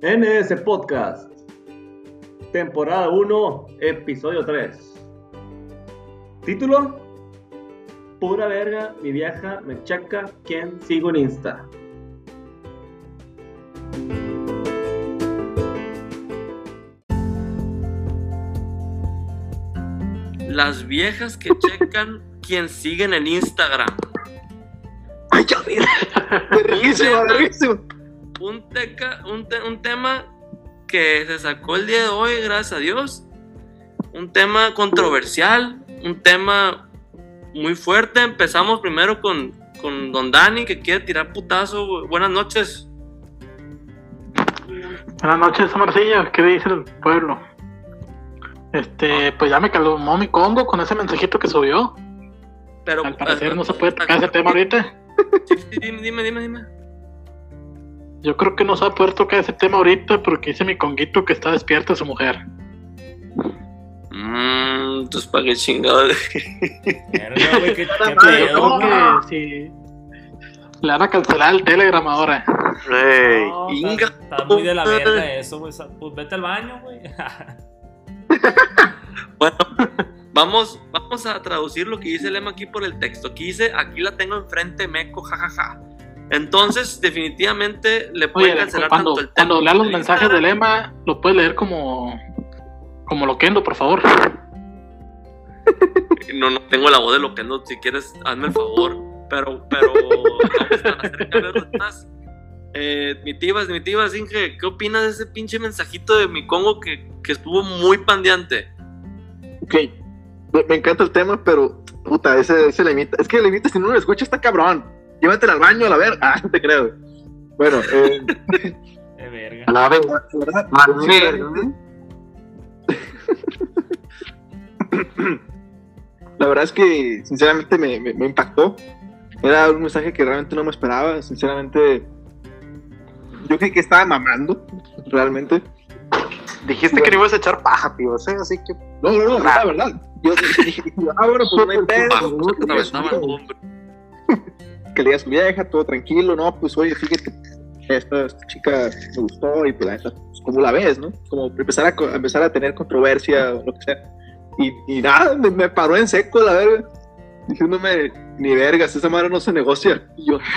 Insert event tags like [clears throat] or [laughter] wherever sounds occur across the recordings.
NS Podcast, temporada 1, episodio 3. Título: Pura verga, mi vieja me checa quién sigo en Insta. Las viejas que checan quién siguen en Instagram. Ay, ya mira. [laughs] Verguísima. Un, teca- un, te- un tema que se sacó el día de hoy, gracias a Dios. Un tema controversial, un tema muy fuerte. Empezamos primero con, con Don Dani, que quiere tirar putazo. Buenas noches. Buenas noches, Marcilla. ¿Qué dice el pueblo? Este, pues ya me calmó mi Congo con ese mensajito que subió. Pero, Al parecer no se puede tocar ese tema ahorita. Sí, sí, dime, dime, dime, dime. Yo creo que no se va a poder tocar ese tema ahorita porque dice mi conguito que está despierta su mujer. Mmm, entonces para qué chingado. Verga, güey, qué, [laughs] qué pedo, que si le van a cancelar el Telegram ahora. Ey. No, Inga. está, está muy de la verga eso, güey. Pues vete al baño, güey. [laughs] [laughs] Bueno, vamos, vamos a traducir lo que dice Lema aquí por el texto. Aquí dice, aquí la tengo enfrente, meco, jajaja. Entonces, definitivamente le pueden Oye, cancelar cuando, tanto el cuando tema leas los mensajes de. Lema, lo puedes leer como como loquendo, por favor. [laughs] No, no tengo la voz de lo que no, si quieres, hazme el favor. Pero, pero, más. Eh, mi tibas, mi tibas, Inge, ¿qué opinas de ese pinche mensajito de mi Congo que, que estuvo muy pandeante? Ok. Me, me encanta el tema, pero puta, ese, ese limita. Es que limita, si no lo escucha, está cabrón. Llévatela al baño a la ver. [laughs] Ah, te creo. Bueno, eh, [laughs] De verga. a la verga, ¿verdad? Sí, La verdad es que, sinceramente, me, me- me impactó. Era un mensaje que realmente no me esperaba. Sinceramente, yo creí que estaba mamando, realmente. Dijiste que no ibas a echar paja, tío, ¿sí? así que No, no, no, la verdad. Yo dije, ah, bueno, pues no hay pedo. Que le diga atravesaba su el vieja, todo tranquilo, no, pues oye, fíjate, esta, esta chica me gustó y pues pues, como la ves, ¿no? Como empezar a, empezar a tener controversia o lo que sea. Y, y nada, me, me paró en seco la verga, diciéndome, ni vergas, esa madre no se negocia. Y yo, [laughs]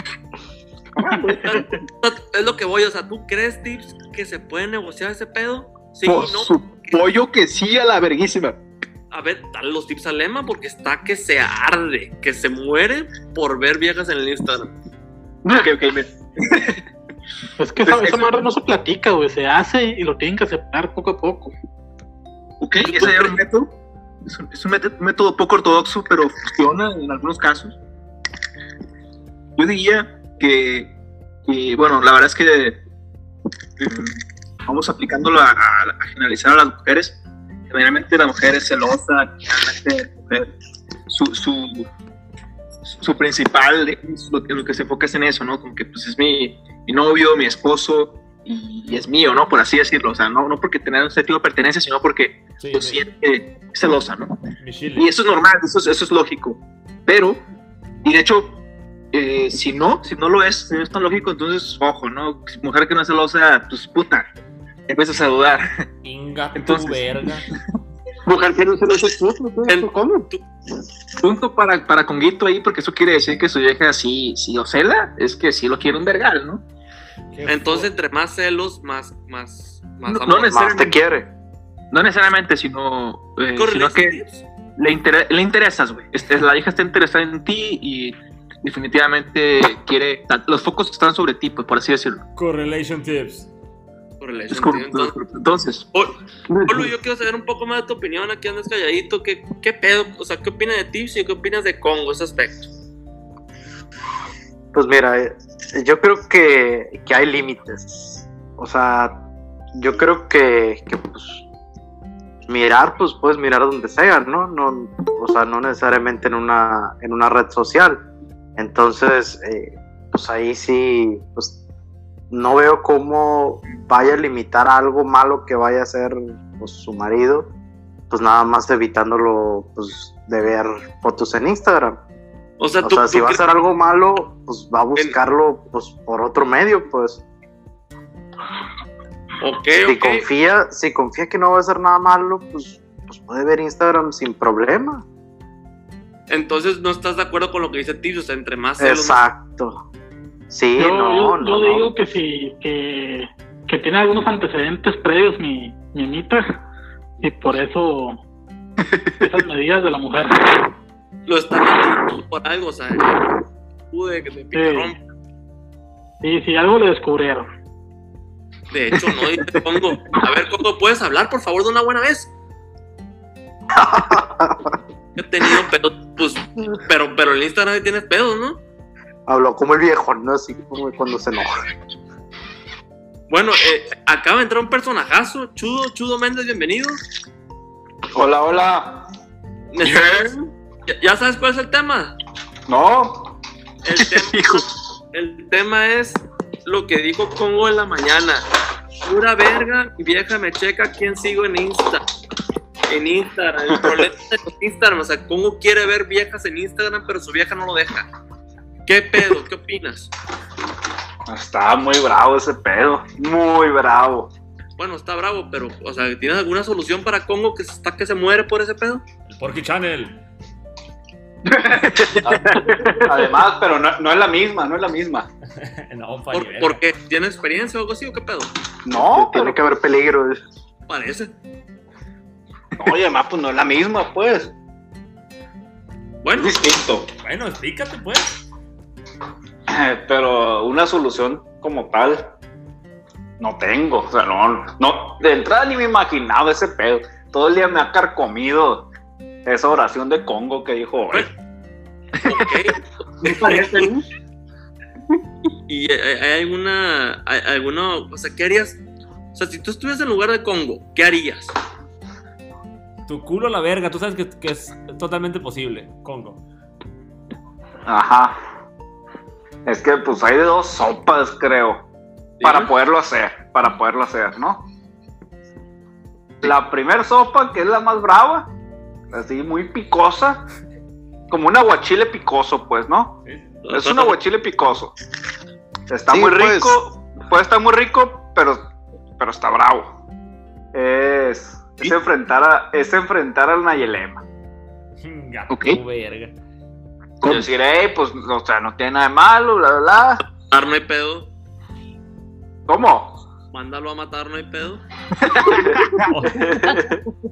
Es lo que voy, o sea, ¿tú crees, Tips, que se puede negociar ese pedo? Sí, por no. supuesto que sí a la verguísima. A ver, dale los tips a Lema porque está que se arde, que se muere por ver viejas en el Instagram. Ok, ok, mira. [laughs] Es que Pues esa, esa eso- madre no se platica, güey, se hace y lo tienen que aceptar poco a poco. Ok, ese era un método. Es un, es un método, método poco ortodoxo, pero funciona en algunos casos. Yo diría que, que, bueno, la verdad es que eh, vamos aplicándolo a, a- a generalizar a las mujeres. Generalmente la mujer es celosa, generalmente la mujer, su, su, su principal, lo, que- lo que se enfoca es en eso, ¿no? Como que pues es mi, mi novio, mi esposo, y, y es mío, ¿no? Por así decirlo. O sea, no, no porque tener un sentido de pertenencia, sino porque Sí, lo siente celosa, ¿no? Y eso es normal, eso es, eso es lógico. Pero, y de hecho, eh, si no, si no lo es, si no es tan lógico, entonces, ojo, ¿no? Mujer que no es celosa, pues puta, empiezas a dudar. Inga tu Entonces- verga. mujer que no se lo. Punto para, para Conguito ahí, porque eso quiere decir que su vieja sí, sí o cela, es que sí lo quiere un vergal, ¿no? Qué Entonces, entre más celos, más, más, más No, no amor. neces- Más te quiere. No necesariamente, sino, eh, Correlation sino que tips. le, inter- le interesas, güey. Este, la hija está interesada en ti y definitivamente quiere, los focos están sobre ti, pues, por así decirlo. Correlation tips. Tips. Entonces, entonces, Polo, yo quiero saber un poco más de tu opinión. Aquí andas calladito. ¿Qué, qué pedo? O sea, ¿qué opinas de Tips y qué opinas de Congo, ese aspecto? Pues mira, eh, yo creo que, que hay límites. O sea, yo creo que, que, pues mirar, pues puedes mirar donde sea, ¿no? no o sea, no necesariamente en una, en una red social. Entonces, eh, pues ahí sí, pues no veo cómo vaya a limitar algo malo que vaya a hacer pues, su marido, pues nada más evitándolo pues, de ver fotos en Instagram. O sea, O tú, sea, si tú va a hacer algo malo, pues va a buscarlo pues por otro medio, pues. Ok, Si confía, si confía que no va a hacer nada malo, pues, pues puede ver Instagram sin problema. Entonces no estás de acuerdo con lo que dice Tips, o sea, entre más celos, más- Exacto. Sí, Yo, no, yo- no, yo no. digo que si que, que tiene algunos antecedentes previos mi, mi Anita y por eso [laughs] esas medidas de la mujer. lo están haciendo por algo, o sea, pude que de picarón. Y si algo le descubrieron. De hecho, no, dice Congo. A ver, Congo, ¿puedes hablar, por favor, de una buena vez? [laughs] He tenido pedos, pues, pero, pero en Instagram nadie tienes pedos, ¿no? Habló como el viejo, ¿no? Así como cuando se enoja. Bueno, eh, acaba de entrar un personajazo, Chudo, Chudo Méndez, bienvenido. Hola, hola. ¿Ya, ya sabes cuál es el tema? No, El [laughs] tema, el tema es lo que dijo Congo en la mañana. Pura verga, mi vieja me checa quién sigo en Insta. En Instagram. El problema los Instagram, o sea, Congo quiere ver viejas en Instagram, pero su vieja no lo deja. ¿Qué pedo? ¿Qué opinas? está muy bravo ese pedo. Muy bravo. Bueno, está bravo, pero, o sea, ¿tienes alguna solución para Congo que se está que se muere por ese pedo? El Porky Channel. [laughs] Además, pero no, no es la misma, no es la misma. [laughs] no, ¿Por, Fari, ¿por qué? ¿Tiene experiencia o algo así o qué pedo? No, Tiene pero, que haber peligro. Parece. no, y además, pues no es la misma, pues. Bueno, Es distinto. Bueno, explícate, pues. Eh, [clears throat] Pero una solución como tal no tengo. O sea, no, no, de entrada ni me imaginaba ese pedo. Todo el día me ha carcomido esa oración de Congo que dijo hoy. ok. [laughs] Me parece, ¿no? ¿Y hay, hay alguna, hay alguna, o sea, qué harías? O sea, si tú estuvieras en lugar de Congo, ¿qué harías? Tu culo a la verga, tú sabes que, que es totalmente posible, Congo. Ajá. Es que pues hay de dos sopas, creo. Para poderlo hacer, para poderlo hacer, ¿no? La primer sopa, que es la más brava, así muy picosa, como un aguachile picoso, pues, ¿no? Es un aguachile picoso. Está Sí, muy pues. rico, puede estar muy rico, pero, pero está bravo. Es, es enfrentar a, es enfrentar al Nayelema. Gato, Ok. verga. Y decir, hey, pues, o sea, no tiene nada de malo, bla, bla, bla. Matar no hay pedo. ¿Cómo? Mándalo a matar, no hay pedo. [laughs]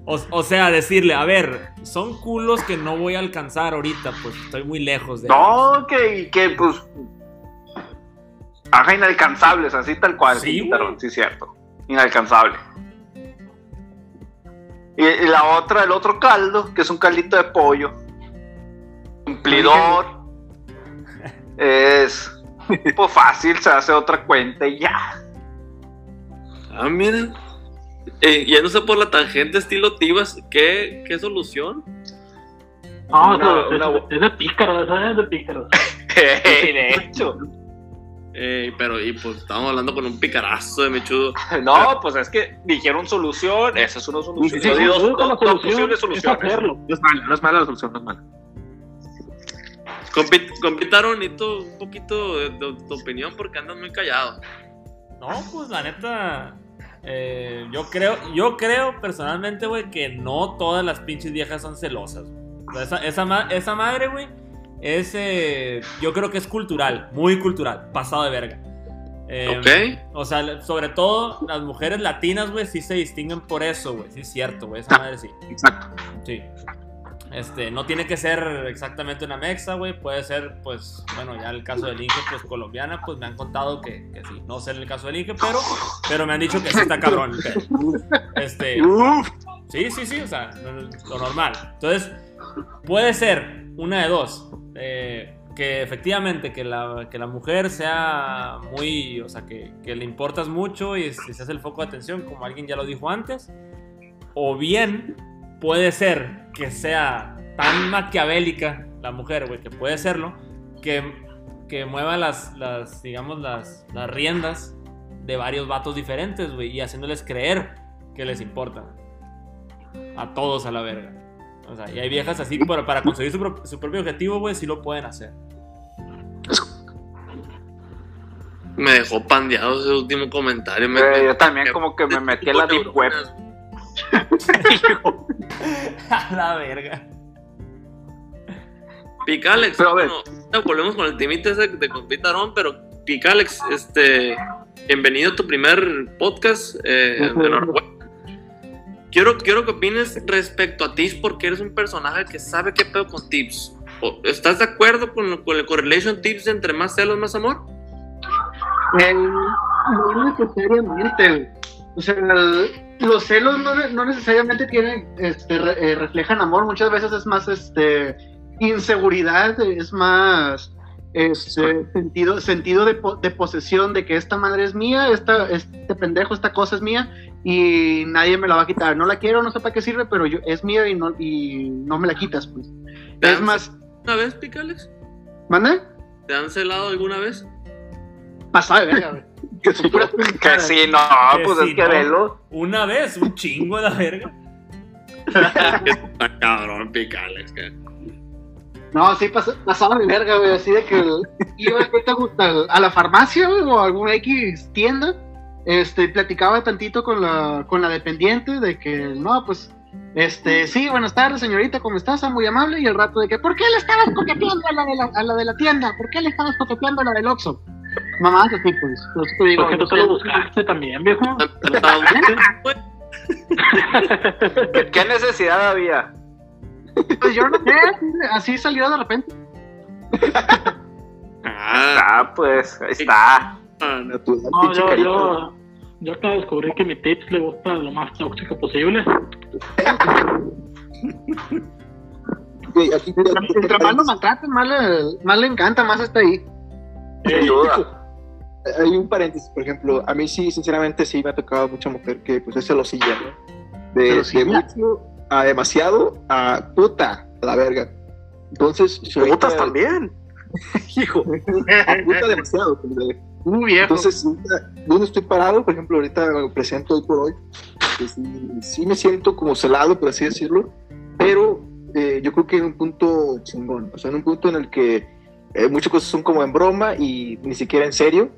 O, o sea, decirle, a ver, son culos que no voy a alcanzar ahorita, pues estoy muy lejos de. No, que, que pues. Ajá, inalcanzables, así tal cual. Sí, Sí, cierto. Inalcanzable. Y, y la otra, el otro caldo, que es un caldito de pollo. Cumplidor. Es. Pues fácil, se hace otra cuenta y ya. Ah, mira. Eh, yéndose por la tangente estilo Tibas, ¿qué, qué solución? No, Una- es, una- es de pícaros, ¿sabes? Es de pícaros. [laughs] de hecho. Eh, pero, y pues estamos hablando con un picarazo de mechudo. [laughs] No, pues es que dijeron solución, esa es una solución. Sí, sí, Yo digo que la dos- dos solución posibles es soluciones. hacerlo. No es mala, no es mala la solución, no es mala. Compit compitaron, necesito un poquito de, de tu opinión porque andas muy callado. No, pues la neta. eh, yo creo, yo creo personalmente, güey, que no todas las pinches viejas son celosas. O sea, esa, esa, esa madre, güey, es. eh, yo creo que es cultural, muy cultural, pasado de verga. Eh, ¿Ok? O sea, sobre todo las mujeres latinas, güey, sí se distinguen por eso, güey. Sí, es cierto, güey. Esa madre sí. Exacto. Sí. Este, no tiene que ser exactamente una mexa, güey. Puede ser, pues, bueno, ya el caso del Inge, pues colombiana, pues me han contado que, que sí. No sé el caso del Inge, pero, pero me han dicho que sí está cabrón. pedo. Este, sí, sí, sí, o sea, lo, normal. Entonces, puede ser una de dos. eh, que efectivamente que la, que la mujer sea muy, o sea, que, que le importas mucho y se hace el foco de atención, como alguien ya lo dijo antes. O bien puede ser que sea tan maquiavélica la mujer, güey, que puede serlo, que, que mueva las, las digamos, las, las riendas de varios vatos diferentes, güey, y haciéndoles creer que les importa. A todos a la verga. O sea, y hay viejas así, pero para conseguir su, pro- su propio objetivo, güey, sí lo pueden hacer. Me dejó pandeado ese último comentario. Me, Güey, me- yo también como que me metí en la deep web. [laughs] A la verga. Picalex, Pero a ver. bueno, volvemos con el timite ese de Confitarón, pero Picalex, este, bienvenido a tu primer podcast. Eh. Quiero, quiero que opines respecto a Tips porque eres un personaje que sabe qué pedo con Tips. ¿Estás de acuerdo con, con el correlation Tips de entre más celos, más amor? Eh, no necesariamente. O sea, el- los celos no, no necesariamente tienen, este, re- eh, reflejan amor. Muchas veces es más este, inseguridad, es más este, sentido, sentido de, po- de posesión de que esta madre es mía, esta, este pendejo, esta cosa es mía y nadie me la va a quitar. No la quiero, no sé para qué sirve, pero yo, es mía y no, y no me la quitas. Pues. ¿Te Es más, ¿Una vez, Picalex? ¿mande? ¿Te han celado alguna vez? Pasada de verga, güey. Que [laughs] sí, Puras no. Que sí, no, Que pues sí, es que no. velo. Una vez, un chingo de la verga. Está [laughs] cabrón, Picalex. que- No, sí, pas- pasaba de verga, güey, así de que iba, ¿qué te gusta? A la farmacia, güey, o a alguna X tienda, este, platicaba tantito con la, con la dependiente de que, no, pues, este, sí, buenas tardes, señorita, ¿cómo estás? Muy amable, y el rato de que, ¿por qué le estabas coqueteando a la de la, a la, de la tienda? ¿Por qué le estabas coqueteando a la del Oxxo? Mamá, así, pues, por eso te digo, Porque tú o te lo buscaste también, viejo. [laughs] ¿Qué, qué necesidad había? pues yo no sé, así salió de repente. Ah, [laughs] Ah, pues, ahí está. ah, Natural, No, yo, yo, yo acabo de descubrir que mi tips le gusta lo más tóxico posible. Entre más lo maltraten, más le, más le encanta, más está ahí. Sin duda. Hay un paréntesis, por ejemplo, a mí sí, sinceramente, sí me ha tocado mucha mujer que pues es celosilla, ¿no? De, de mucho a demasiado a puta, a la verga. Entonces, si ahorita- Putas también. [laughs] hijo, a puta demasiado. pues, Uh, viejo. Entonces, ahorita, donde estoy parado, por ejemplo, ahorita me presento hoy por hoy, pues, sí, sí me siento como celado, por así decirlo, pero eh, yo creo que en un punto chingón, o sea, en un punto en el que eh, muchas cosas son como en broma y ni siquiera en serio,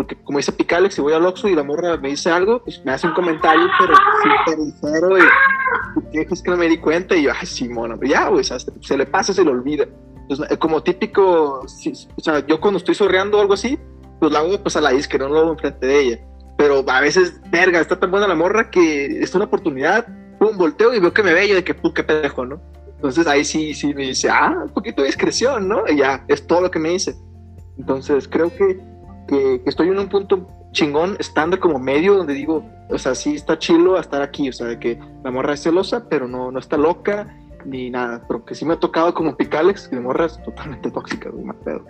porque como dice Picalex, si voy al Oxxo y la morra me dice algo, pues me hace un comentario, pero súper ligero y ¿qué es que no me di cuenta? Y yo, ay, sí, mono, ya, güey, o sea, se, le pasa, se le olvida. Entonces, eh, como típico, o sea, yo cuando estoy sorreando o algo así, pues la hago pues a la disque, no lo hago enfrente de ella. Pero a veces, verga, está tan buena la morra que es una oportunidad, pum, volteo y veo que me ve yo de que, pum, qué pendejo, ¿no? Entonces ahí sí, sí me dice, ah, un poquito de discreción, ¿no? Y ya, es todo lo que me dice. Entonces creo que, que, estoy en un punto chingón, estando como medio, donde digo, o sea, sí está chilo a estar aquí, o sea, de que la morra es celosa, pero no, no está loca ni nada. Pero que sí me ha tocado como Picalex, que morra es totalmente tóxica, güey, más pedo.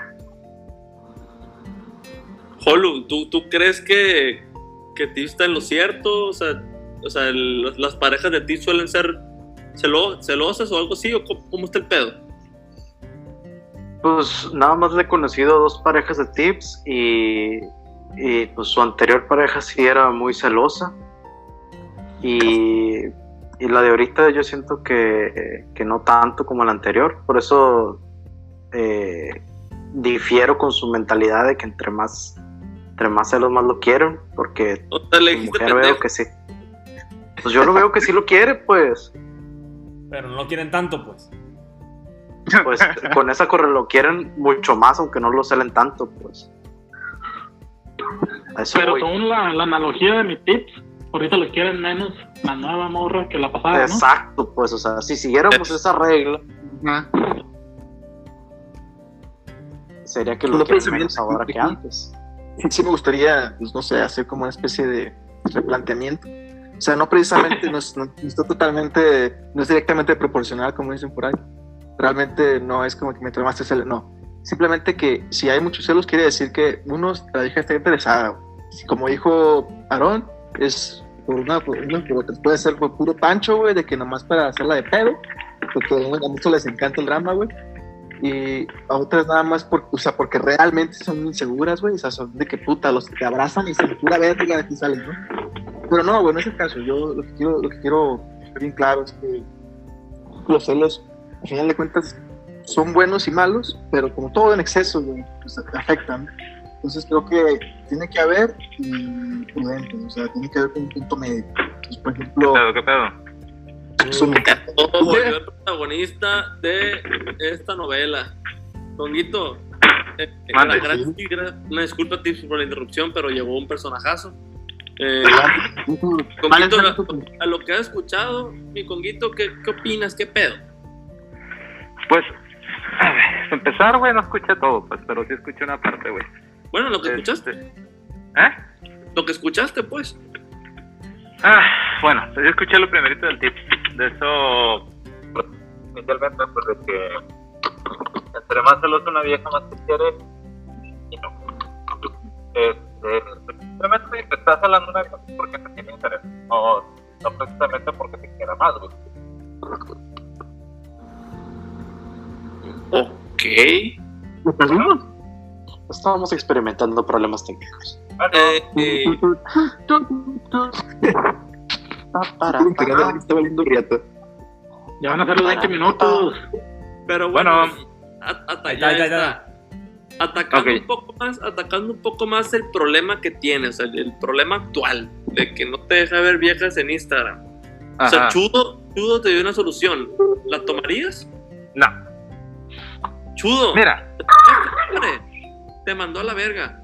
Holu, ¿tú, ¿tú crees que, que Tips está en lo cierto? O sea, o sea las- parejas de Tips suelen ser celo- celosas o algo así, o cómo está el pedo? Pues nada más le he conocido dos parejas de tips y, y pues su anterior pareja sí era muy celosa. Y, y la de ahorita yo siento que, que no tanto como la anterior. Por eso eh, difiero con su mentalidad de que entre más, entre más celos más lo quieren. Porque O sea, le mujer veo que sí. Pues yo lo veo que sí lo quiere, pues. Pero no lo quieren tanto, pues. Pues con esa corre lo quieren mucho más, aunque no lo celen tanto, pues. Eso Pero voy. según la, la analogía de mis tips, ahorita lo quieren menos la nueva morra que la pasada, ¿no? Exacto, pues, o sea, si siguiéramos esa regla, Ajá. sería que No lo quieren precisamente, menos ahora que antes. sí, me gustaría, pues no sé, hacer como una especie de replanteamiento. O sea, no precisamente, [laughs] no, es- no- no está totalmente, no es directamente proporcional, como dicen por ahí. Realmente no es como que mientras más te cele- no. Simplemente que si hay muchos celos, quiere decir que uno, la hija está interesada. Como dijo Aarón, es por una, por una. Puede ser por puro pancho, güey, de que nomás para hacerla de pedo, porque a muchos les encanta el drama, güey y a otras nada más por, o sea, porque realmente son inseguras, güey, o sea, son de que puta, los que te abrazan y se pura verga de aquí salen, ¿no? Pero no, güey, no es el caso, yo lo que quiero, lo que quiero bien claro es que los celos, al final de cuentas, son buenos y malos, pero como todo en exceso, güey, pues afectan. Entonces creo que tiene que haber y prudente, o sea, tiene que haber un punto medio. Entonces, por ¿Qué ejemplo, pedo? ¿Qué pedo? me. [laughs] Todo volvió el protagonista de esta novela. Conguito, eh, Mande. la gran tigra- una disculpa Tips, por la interrupción, pero llegó un personajazo. Eh, Conguito, a, a lo que has escuchado, mi Conguito, ¿qué, qué opinas? ¿Qué pedo? Pues, a ver, para [laughs] empezar, güey, no escuché todo, pues, pero sí escuché una parte, güey. Bueno, lo que Este, escuchaste. ¿Eh? Lo que escuchaste, pues. Ah, bueno, yo escuché lo primerito del tip. De eso, pues, inicialmente, pues de que entre más celosa una vieja, más te quiere. Y no. Este, simplemente te estás hablando una vieja porque te tiene interés. O no precisamente porque te quiera más, güey. Ok. Estábamos experimentando problemas técnicos. Eh, eh. Ya van a ser los 20 minutos. pero bueno, ya. Atacando un poco más, atacando un poco más el problema que tienes, el, el problema actual de que no te deja ver viejas en Instagram. O sea, ajá. Chudo, Chudo te dio una solución. ¿La tomarías? No, Chudo, mira, hombre, te mandó a la verga.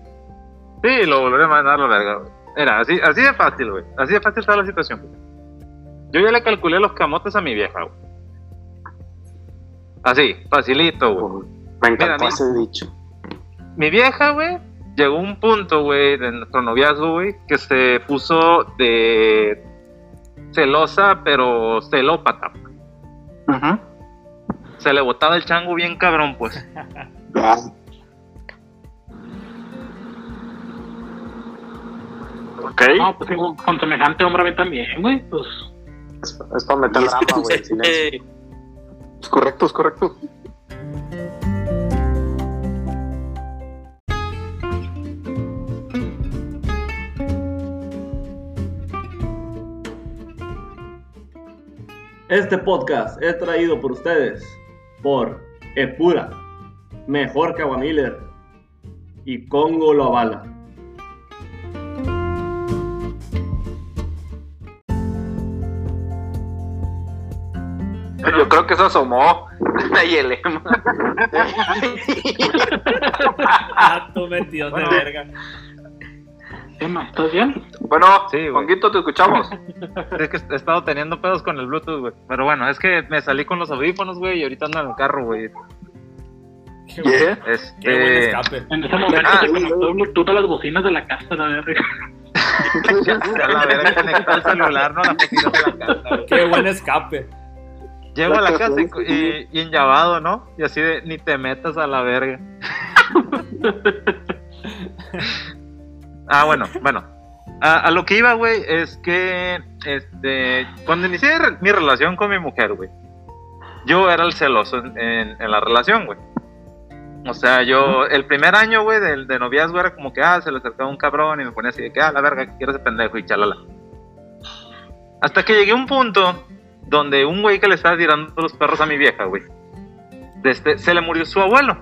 Sí, lo volveré a mandar a la verga, güey. Mira, así, así de fácil, güey. Así de fácil está la situación. güey. Yo ya le calculé los camotes a mi vieja, güey. Así, facilito, güey. Me encantó Mira, ese dicho. Mi vieja, güey, llegó a un punto, güey, de nuestro noviazgo, güey, que se puso de celosa, pero celópata. Ajá. Se le botaba el chango bien cabrón, pues. [laughs] Ok. No, pues con, con semejante hombre a mí también, güey. Pues es, es para meter drama, güey. silencio. Eh, Es correcto, es correcto. Este podcast es traído por ustedes por Epura, mejor que Agua Miller y Congo lo avala. Yo creo que se asomó y el Emma. [laughs] Ah, tú metido de verga. Emma, ¿estás bien? Bueno, Sí. Conguito, te escuchamos. [laughs] Es que he estado teniendo pedos con el Bluetooth, güey. Pero bueno, es que me salí con los audífonos, güey, y ahorita ando en el carro, güey. Qué, buen, Yeah. qué buen Este. escape. En ese momento Ah. se conectó el Bluetooth a las bocinas de la casa, la verga. [laughs] A la verga, conectó el celular, no a de la casa. Qué buen escape. Llego a la casa y, y, y enllavado, ¿no? Y así de, ni te metas a la verga. [laughs] ah, bueno, bueno. A, a lo que iba, güey, es que, este, cuando inicié re- mi relación con mi mujer, güey, yo era el celoso en, en- en la relación, güey. O sea, yo, el primer año, güey, de, de noviazgo era como que, ah, se le acercaba un cabrón y me ponía así de que, ah, la verga, que quiero ese pendejo y chalala. Hasta que llegué a un punto donde un güey que le estaba tirando los perros a mi vieja, güey, este, se le murió su abuelo.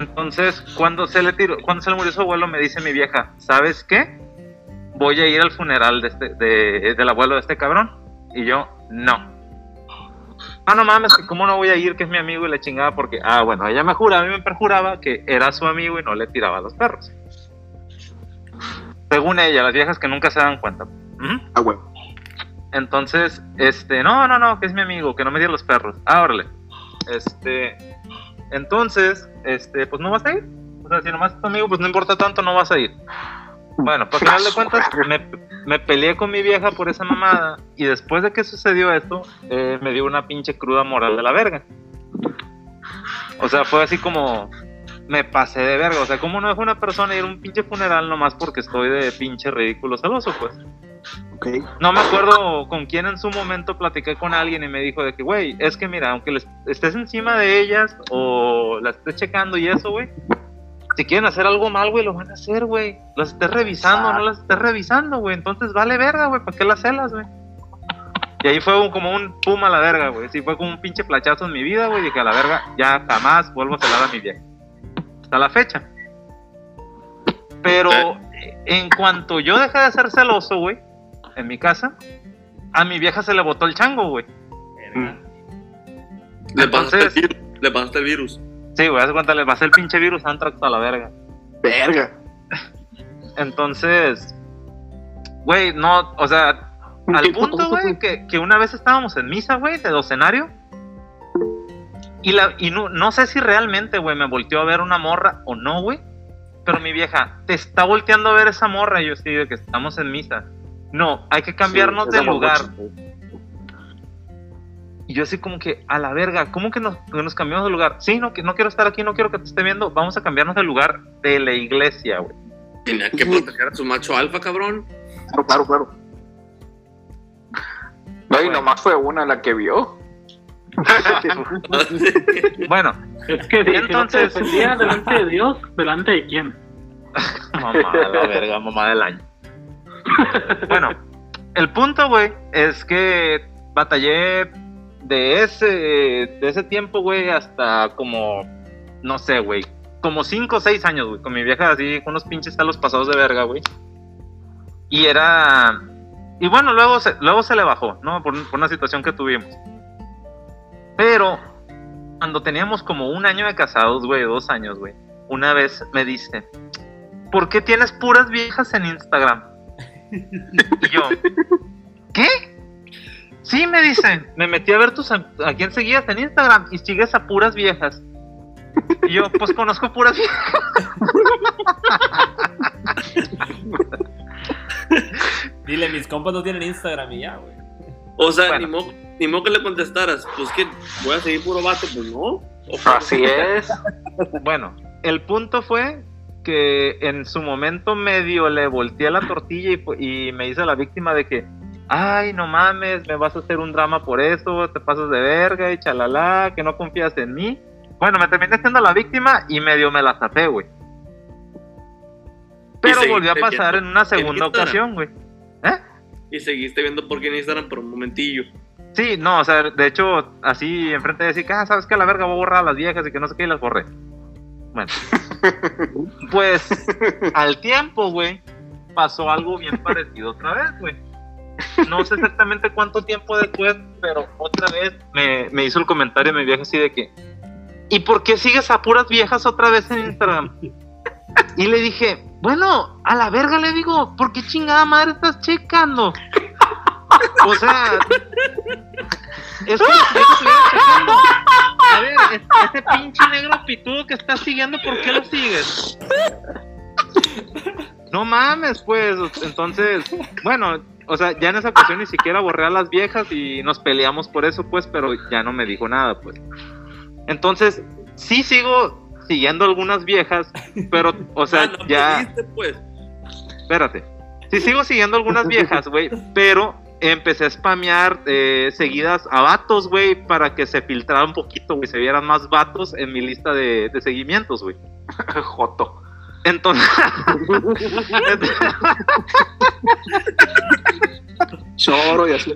Entonces, cuando se le tiró, cuando se le murió su abuelo, me dice mi vieja, ¿sabes qué? Voy a ir al funeral de este, de- del abuelo de este cabrón. Y yo, no. Ah, no mames, que cómo no voy a ir, que es mi amigo y la chingada, porque, ah, bueno, ella me juraba, a mí me perjuraba que era su amigo y no le tiraba a los perros. Según ella, las viejas que nunca se dan cuenta. Ah, huevo. Entonces, este, no, no, no, que es mi amigo, que no me diga los perros. Ah, órale. Este, entonces, este, pues no vas a ir. O sea, si nomás es tu amigo, pues no importa tanto, no vas a ir. Bueno, pues al final de cuentas, me, me peleé con mi vieja por esa mamada. Y después de que sucedió esto, eh, me dio una pinche cruda moral de la verga. O sea, fue así como, me pasé de verga. O sea, ¿cómo no dejo una persona ir a un pinche funeral nomás porque estoy de pinche ridículo celoso, pues? No me acuerdo con quién en su momento platiqué con alguien y me dijo de que, güey, es que mira, aunque les estés encima de ellas o las estés checando y eso, güey, si quieren hacer algo mal, güey, lo van a hacer, güey. Las estés revisando, no las estés revisando, güey. Entonces vale verga, güey, ¿para qué las celas, güey? Y ahí fue un- como un puma a la verga, güey. Sí, fue como un pinche plachazo en mi vida, güey. Dije, a la verga, ya jamás vuelvo a celar a mi vieja. Hasta la fecha. Pero eh, en cuanto yo dejé de ser celoso, güey, en mi casa, a mi vieja se le botó el chango, güey. Le pasaste, el virus, le pasaste el virus. Sí, güey, haz de cuenta, le pasé el pinche virus Antrax a la verga. Verga. Entonces, güey, no, o sea, al ¿Qué punto, güey, que, que una vez estábamos en misa, güey, de docenario. Y, la, y no, no sé si realmente, güey, me volteó a ver una morra o no, güey. Pero mi vieja, te está volteando a ver esa morra. Y yo sí, de que estamos en misa. No, hay que cambiarnos Sí, de lugar. Y yo así como que, a la verga, ¿cómo que nos, que nos cambiamos de lugar? Sí, no, que no quiero estar aquí, no quiero que te esté viendo. Vamos a cambiarnos de lugar de la iglesia, güey. Tenía que proteger a su macho alfa, cabrón. Claro, claro, claro. No, y nomás fue una la que vio. [laughs] Bueno, Es que Entonces- delante de Dios, ¿delante de quién? [laughs] Mamá de la verga, mamá del año. Bueno, el punto, güey, es que batallé de ese, de ese tiempo, güey, hasta como, no sé, güey, como 5 o 6 años, güey, con mi vieja así, con unos pinches talos pasados de verga, güey. Y era... Y bueno, luego se, luego se le bajó, ¿no? Por, por una situación que tuvimos. Pero, cuando teníamos como un año de casados, güey, dos años, güey, una vez me dice, ¿por qué tienes puras viejas en Instagram? Y yo, ¿qué? Sí, me dice, me metí a ver tus, a, a quién seguías en Instagram y sigues a puras viejas. Y yo, pues conozco puras viejas. Dile, mis compas no tienen Instagram y ya, güey. O sea, Bueno. ni, modo, ni modo que le contestaras. Pues que voy a seguir puro vato, pues no. Así es. Bueno, el punto fue que en su momento medio le volteé la tortilla y, me hice la víctima de que, ay, no mames, me vas a hacer un drama por eso, te pasas de verga y chalala, que no confías en mí. Bueno, me terminé siendo la víctima y medio me la zapé, güey. Pero volvió a pasar en una en segunda Instagram. ocasión, güey. Y seguiste viendo por qué en Instagram por un momentillo. Sí, no, o sea, de hecho, así enfrente de decir, ah, sabes que a la verga voy a borrar a las viejas y que no sé qué, y las borré. Bueno, pues al tiempo, güey, pasó algo bien parecido otra vez, güey. No sé exactamente cuánto tiempo después, pero otra vez me, me hizo el comentario mi vieja así de que, ¿y por qué sigues a puras viejas otra vez en Instagram? Y le dije, bueno, a la verga le digo, ¿por qué chingada madre estás checando? O sea, es como si yo estuviera checando. A ver, es- ese pinche negro pitudo que estás siguiendo, ¿por qué lo sigues? No mames, pues. Entonces, bueno, o sea, ya en esa ocasión ni siquiera borré a las viejas y nos peleamos por eso, pues, pero ya no me dijo nada, pues. Entonces, sí sigo siguiendo algunas viejas, pero, o sea, [laughs] Ah, no ya. pudiste, pues. Espérate. Sí, sigo siguiendo algunas viejas, güey, pero empecé a spamear eh, seguidas a vatos, güey, para que se filtrara un poquito, güey, se vieran más vatos en mi lista de, de seguimientos, güey. [laughs] Joto. Entonces, Choro y así.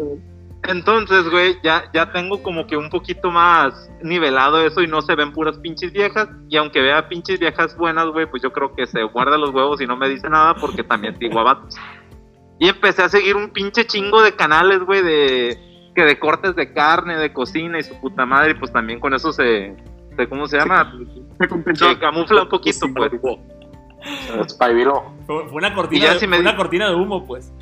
entonces, güey, ya, ya tengo como que un poquito más nivelado eso y no se ven puras pinches viejas. Y aunque vea pinches viejas buenas, güey, pues yo creo que se guarda los huevos y no me dice nada porque también sigo a vatos. Y empecé a seguir un pinche chingo de canales, güey, de que de cortes de carne, de cocina y su puta madre, y pues también con eso se, se- ¿cómo se llama? Se compensó. Se camufla un poquito, pues. Espabiló. Fue, fue una cortina, ya de, si me una cortina de humo, pues.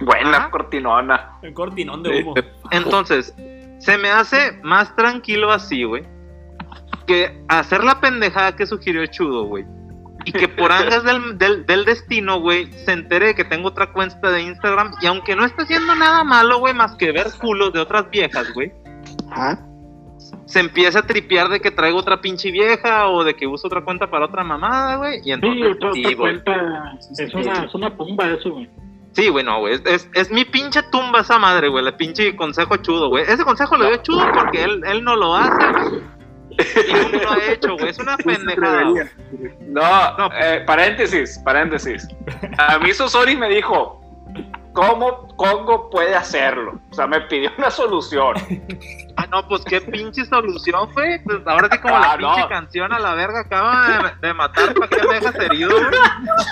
Buena cortinona. Un cortinón de humo. Entonces, se me hace más tranquilo así, güey, que hacer la pendejada que sugirió Chudo, güey. Y que por angas del, del, del destino, güey, se entere que tengo otra cuenta de Instagram. Y aunque no está haciendo nada malo, güey, más que ver culos de otras viejas, güey, Ajá. se empieza a tripear de que traigo otra pinche vieja o de que uso otra cuenta para otra mamada, güey. Y Sí, entonces, otra, sí, otra güey. cuenta. Es una, es una tumba eso, güey. Sí, güey, no, güey. Es, es, es mi pinche tumba esa madre, güey. El pinche consejo chudo, güey. Ese consejo lo dio chudo porque él, él no lo hace, güey. Y nunca lo ha hecho, güey. Es una pendejada. No, No. eh, paréntesis, paréntesis. A mí Sosori me dijo, ¿cómo Congo puede hacerlo? O sea, me pidió una solución. Ah, no, pues qué pinche solución, güey. Pues ahora sí como la Ah, pinche no. canción a la verga acaba de, de matar, ¿para qué me dejas herido, güey?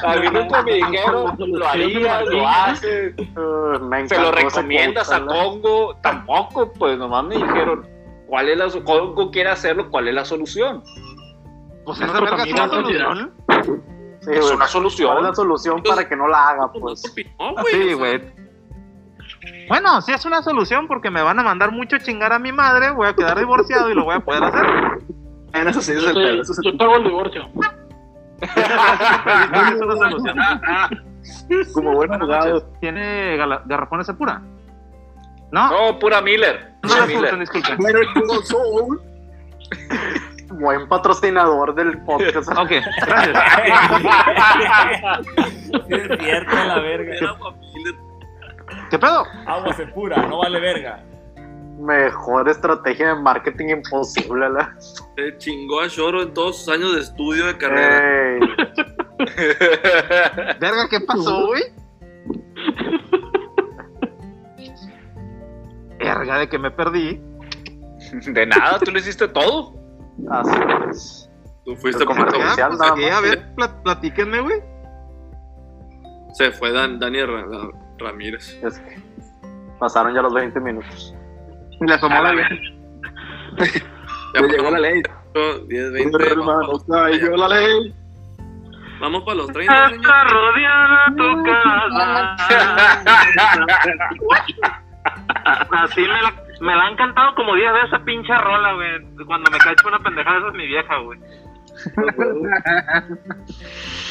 A mí nunca me dijeron, lo harías, lo haces, Uh, me se lo recomiendas a. Congo. Tampoco, pues nomás me dijeron, ¿cuál es la Congo quiere hacerlo? ¿Cuál es la solución? Pues esa verga es una solución. Sí, Es una ¿Cuál es solución. la solución para que no la haga, pues? güey. Sí, o sea, güey. Bueno, sí es una solución porque me van a mandar mucho chingar a mi madre, voy a quedar divorciado y lo voy a poder hacer. En eso sí es el pedo. Eso es yo te hago el divorcio. es una solución. como buen abogado. ¿Tiene garrafones de pura? ¿No? No, pura Miller. No la. Better Call Saul. Buen patrocinador del podcast. Ok, gracias. [laughs] Sí, es cierto, la verga. ¿Qué pedo? Agua se pura, no vale verga. Mejor estrategia de marketing imposible. La... Se chingó a Shoro en todos sus años de estudio de carrera. Verga, ¿qué pasó, güey? Verga, de que me perdí. De nada, tú lo hiciste todo. así es. Tú fuiste Como comercial, pues, nada aquí, a ver, pla- platíquenme, güey. Se fue Dan, Daniel Ra- Ra- Ramírez. Es que pasaron ya los 20 minutos. Le asomó la vieja. Ya Le llegó la ley. pasó 10, 20. Hermano, Vamos, cayó la ley. vamos para los 30, señor. rodeada tu [laughs] [laughs] Así me la, me la han cantado como 10 veces esa pinche rola, güey. Cuando me cacho una pendejada, esa es mi vieja, güey.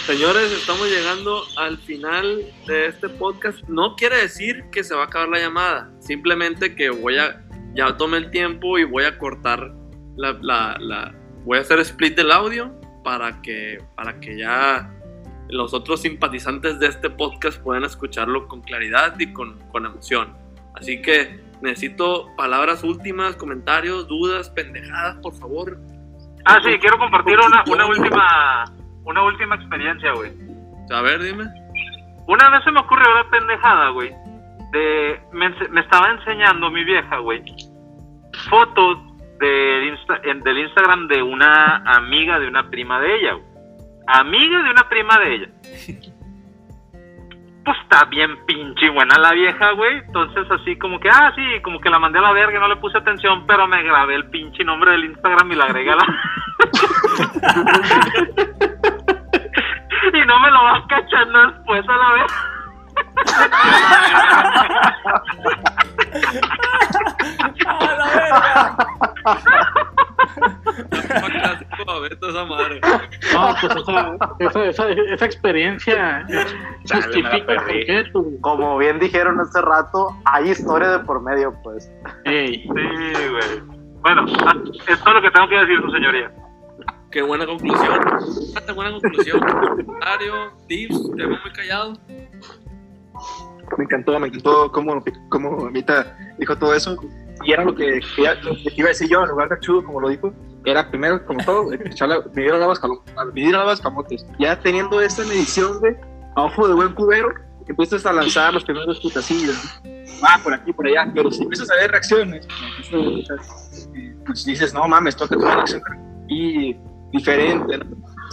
Señores, estamos llegando al final de este podcast. No quiere decir que se va a acabar la llamada. Simplemente que voy a. Ya tomé el tiempo y voy a cortar la. la- la- voy a hacer split del audio para que, para que ya los otros simpatizantes de este podcast puedan escucharlo con claridad y con, con emoción. Así que necesito palabras últimas, comentarios, dudas, pendejadas, por favor. Ah, sí, quiero compartir una, una última una última experiencia, güey. A ver, dime. Una vez se me ocurrió una pendejada, güey. De, me, me estaba enseñando mi vieja, güey, fotos del, Insta- del Instagram de una amiga de una prima de ella, güey. Amiga de una prima de ella. [laughs] Pues está bien pinche buena la vieja, güey. Entonces así como que, ah, sí, como que la mandé a la verga, no le puse atención, pero me grabé el pinche nombre del Instagram y la agregué a la... [laughs] y no me lo vas cachando después a la vez. [laughs] ¡A la verga! [laughs] Toda esa madre. No, pues esa, esa, esa, esa experiencia justifica por qué tu. Como bien dijeron hace rato, hay historia de por medio, pues. Ey, Sí, güey. Bueno, es todo lo que tengo que decir, su señoría. Qué buena conclusión. Qué buena conclusión. Comentario, tips, te veo muy callado. Me encantó, me encantó cómo, cómo Mita dijo todo eso. Y era lo que, que iba a decir yo, en lugar de chudo, como lo dijo, era primero, como todo, echarle, medir a las camotes. Ya teniendo esta medición, güey, a ojo de buen cubero, empiezas a lanzar los primeros putacillos. Ah, por aquí, por allá. Pero si empiezas a ver reacciones, pues dices, no mames, toca tomar acción y diferente, ¿no?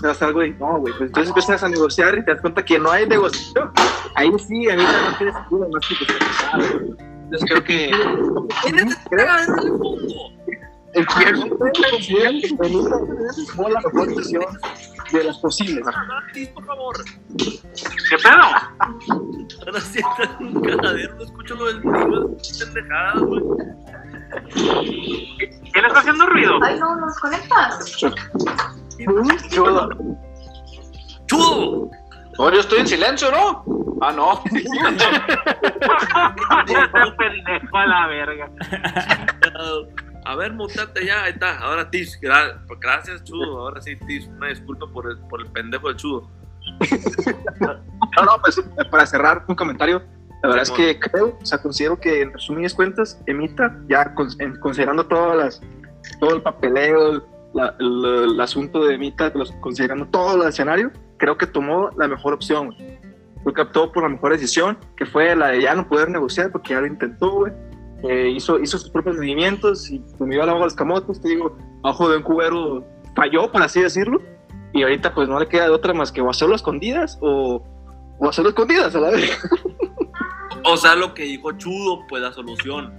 Hasta algo de, no, güey, pues entonces empiezas a negociar y te das cuenta que no hay negociación. Ahí sí, a mí no tiene sentido más que te. Entonces creo que en el considera Benita tomó la mejor decisión de las posibles. Por favor. ¿Qué pedo? Ahora sí está un cagadero. No escucho lo del. Pendejadas, güey. ¿Quién está haciendo ruido? Ay, no, nos conectas. Chulo. ¡Chudo! No, yo estoy en silencio, ¿no? Ah, no. [laughs] [laughs] Pendejo a la verga. A ver, mutate ya. Ahí está. Ahora, Tips. gra- gracias, Chudo. Ahora sí, Tips. Una disculpa por el, por el pendejo del Chudo. [laughs] No, no, pues para cerrar un comentario, la verdad es que creo, o sea, considero que en resumidas cuentas, Emita, ya con- en- considerando todas las, todo el papeleo, la- el, el asunto de Emita, los- considerando todo el escenario, creo que tomó la mejor opción. güey. Creo que optó por la mejor decisión, que fue la de ya no poder negociar porque ya lo intentó, güey. Eh, hizo, hizo sus propios movimientos y me iba a lavar los camotes, te digo, abajo de un cubero falló, por así decirlo, y ahorita pues no le queda de otra más que o hacerlo a escondidas o, o hacerlo a escondidas a la vez. [laughs] O sea, lo que dijo Chudo, pues la solución.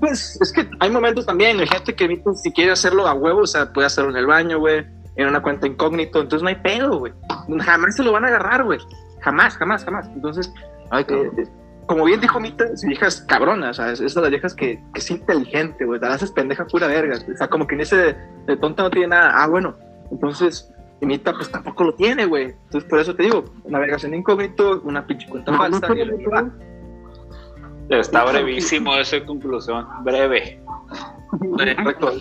Pues es que hay momentos también, hay gente que pues, si quiere hacerlo a huevo, o sea, puede hacerlo en el baño, güey, en una cuenta incógnito, entonces no hay pedo, güey. Jamás se lo van a agarrar, güey. Jamás, jamás, jamás. Entonces, eh, eh, como bien dijo Mita, su vieja es cabrona, o sea, es, es de las viejas que, que es inteligente, güey, te la haces pendeja pura verga. O sea, como que en ese de, de tonta no tiene nada. Ah, bueno, entonces, y Mita pues tampoco lo tiene, güey. Entonces, por eso te digo, navegación incógnito, una pinche cuenta falsa. y. Está brevísimo esa conclusión. Breve. Eh, Correcto.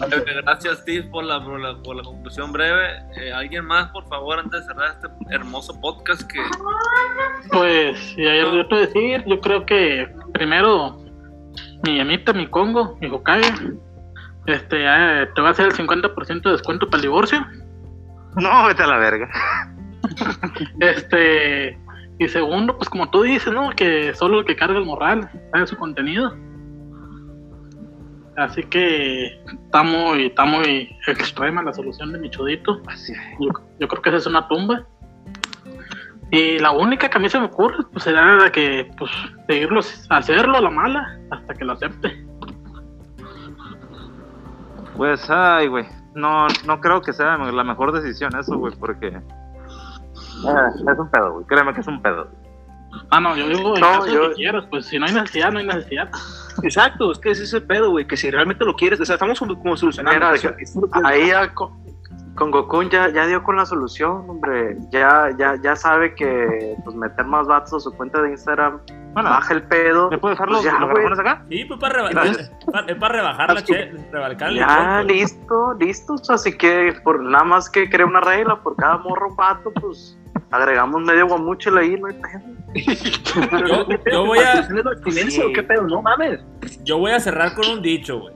Gracias, Steve, por la, por la, por la conclusión breve. Eh, ¿Alguien más, por favor, antes de cerrar este hermoso podcast que... Pues, ya yo, te decir, yo creo que primero mi Yamita, mi Congo, mi Hokage, este, ya te va a hacer el 50% de descuento para el divorcio. No, vete a la verga. [laughs] Este, y segundo, pues como tú dices, ¿no? Que solo el que carga el morral sabe su contenido. Así que está muy, está muy extrema la solución de mi chudito. Yo, yo creo que esa es una tumba. Y la única que a mí se me ocurre, pues será la que, pues, seguirlo, hacerlo a la mala, hasta que lo acepte. Pues, ay, güey. No, no creo que sea la mejor decisión eso, güey, porque. Ah, es un pedo, güey. Créeme que es un pedo. Ah, no, yo digo, en No, caso yo- que quieras, pues si no hay necesidad, no hay necesidad. Exacto, es que ese es el pedo, güey, que si realmente lo quieres, o sea, estamos como, solucionando. Mira, o sea. Ahí ya con, con Gokun ya, ya dio con la solución, hombre. Ya, ya, ya sabe que pues meter más vatos a su cuenta de Instagram Bueno, baja el pedo. ¿me puedes dejar los, Pues ya, los garrafones acá? Sí, pues para, reba- es para, para rebajar la che, rebalcar el Ya, pues. listo, listo. Así que por nada más que crea una regla, por cada morro vato, pues agregamos medio guamuchel ahí, no hay. [laughs] Yo, yo voy a, ¿Tienes la abstinencia Sí. o qué pedo? No mames. yo voy a cerrar con un dicho, güey.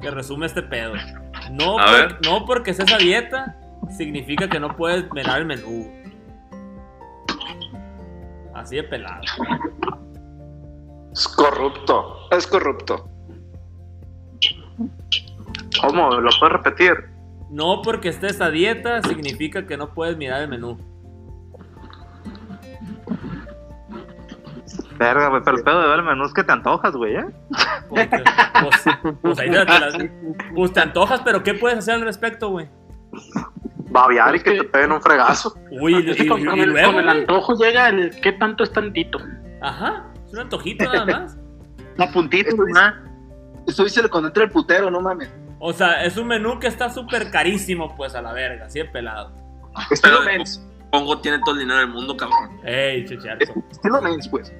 Que resume este pedo. No, por- no porque estés a dieta, significa que no puedes mirar el menú. Así de pelado. Es corrupto. Es corrupto. ¿Cómo? ¿Lo puedes repetir? No porque estés a dieta, significa que no puedes mirar el menú. Verga, güey, pero el pedo de ver el menú es que te antojas, güey, ¿eh? Pues, pues- pues ahí te, las- pues te antojas, pero ¿qué puedes hacer al respecto, güey? Babear y que que- te peguen un fregazo. Uy, y, y- con, y con el, luego, con el antojo llega el qué tanto es tantito. Ajá, es un antojito nada más. [laughs] No, puntito, Esto güey. Esto dice cuando entra el putero, no mames. O sea, es un menú que está súper carísimo, pues a la verga, así de pelado. Estilo mens. Pongo tiene todo el dinero del mundo, cabrón. Ey, chicharto. Estilo mens, pues.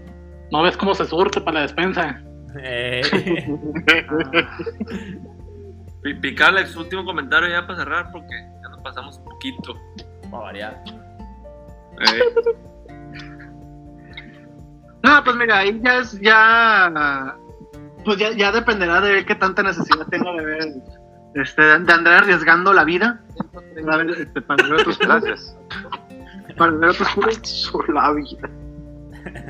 ¿No ves cómo se surte para la despensa? Ey. [laughs] Pi- Picalex, último comentario ya para cerrar porque ya nos pasamos un poquito. Para variar. Eh, [laughs] No, pues mira, ahí ya es, ya, pues ya, ya dependerá de qué tanta necesidad tenga de ver, este, de andar arriesgando la vida. Para ver, este, para ver otros Gracias. para ver otros la vida.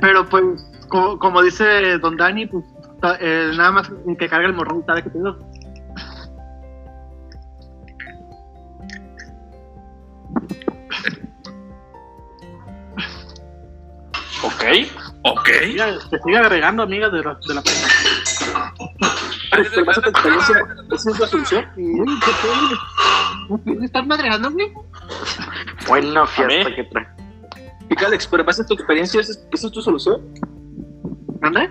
Pero pues, como, como dice Don Dani, pues ta- eh, nada más que carga el morrón sabe que pedo. Ok. Ok. Se sigue agregando amigas de la, de la pena. Pero base tu experiencia, ¿esa es la solución? Uy, ¿qué pedo? ¿Me estás madreando, güey? Buena fiesta que trae. Y Alex, pero en base a tu experiencia, ¿esa es, tu solución? ¿Anda?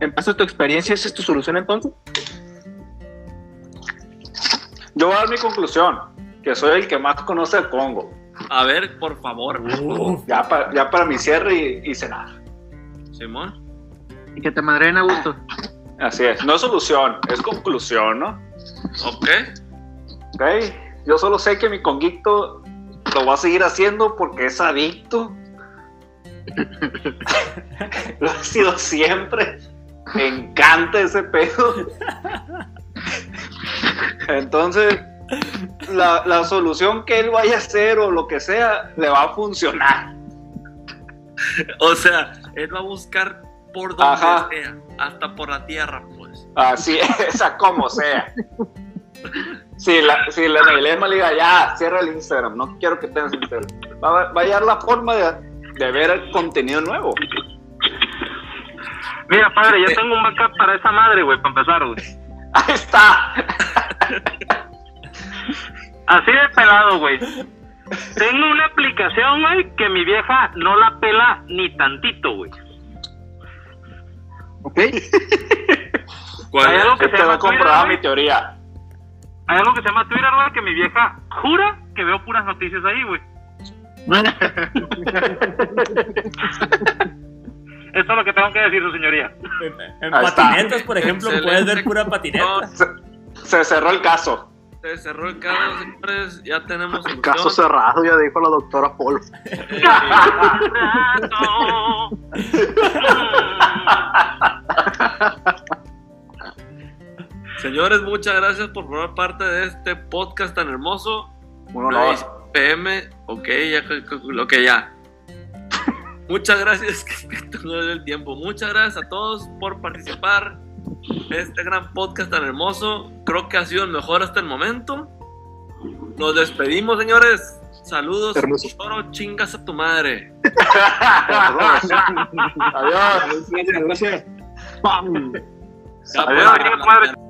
En base a tu experiencia, ¿esa es tu solución entonces? Yo voy a dar mi conclusión. Que soy el que más conoce el Congo. A ver, por favor, Ya, pa- ya para mi cierre y, y cenar. Simón. Y que te madreen a gusto. Así es. No es solución, es conclusión, ¿no? Ok. Ok. Yo solo sé que mi conguito lo va a seguir haciendo porque es adicto. [laughs] lo ha sido siempre. Me encanta ese pedo. Entonces, la, la solución que él vaya a hacer o lo que sea, le va a funcionar. O sea, él va a buscar por donde Ajá. sea, hasta por la tierra, pues. Así [laughs] es, a como sea. Si la, si la Neilema le diga, ya, cierra el Instagram, no quiero que tengas Instagram. Va, a- va a hallar la forma de, de ver el contenido nuevo. Mira, padre, ya tengo un backup para esa madre, güey, para empezar, güey. Ahí está. Así de pelado, güey. Tengo una aplicación, güey, que mi vieja no la pela ni tantito, güey. ¿Ok? [laughs] ¿Cuál Hay es? algo que Te se va llama a comprobar Twitter, mi teoría. Hay algo que se llama Twitter, güey, que mi vieja jura que veo puras noticias ahí, güey. [laughs] Eso es lo que tengo que decir, su señoría. En, en Ahí está. patinetas, por ejemplo, Excelente. puedes ver pura patineta. Se, se cerró el caso. Se cerró el caso, señores. Ya tenemos El caso cerrado, ya dijo la doctora Paul. [laughs] Eh, señores, muchas gracias por formar parte de este podcast tan hermoso. Honor. 6 PM, ok, ya, lo que ya. Muchas gracias, [laughs] que no el tiempo. Muchas gracias a todos por participar este gran podcast tan hermoso. Creo que ha sido el mejor hasta el momento. Nos despedimos, señores. Saludos. Hermoso. Choro, chingas a tu madre. [laughs] Adiós. Gracias, gracias. Adiós,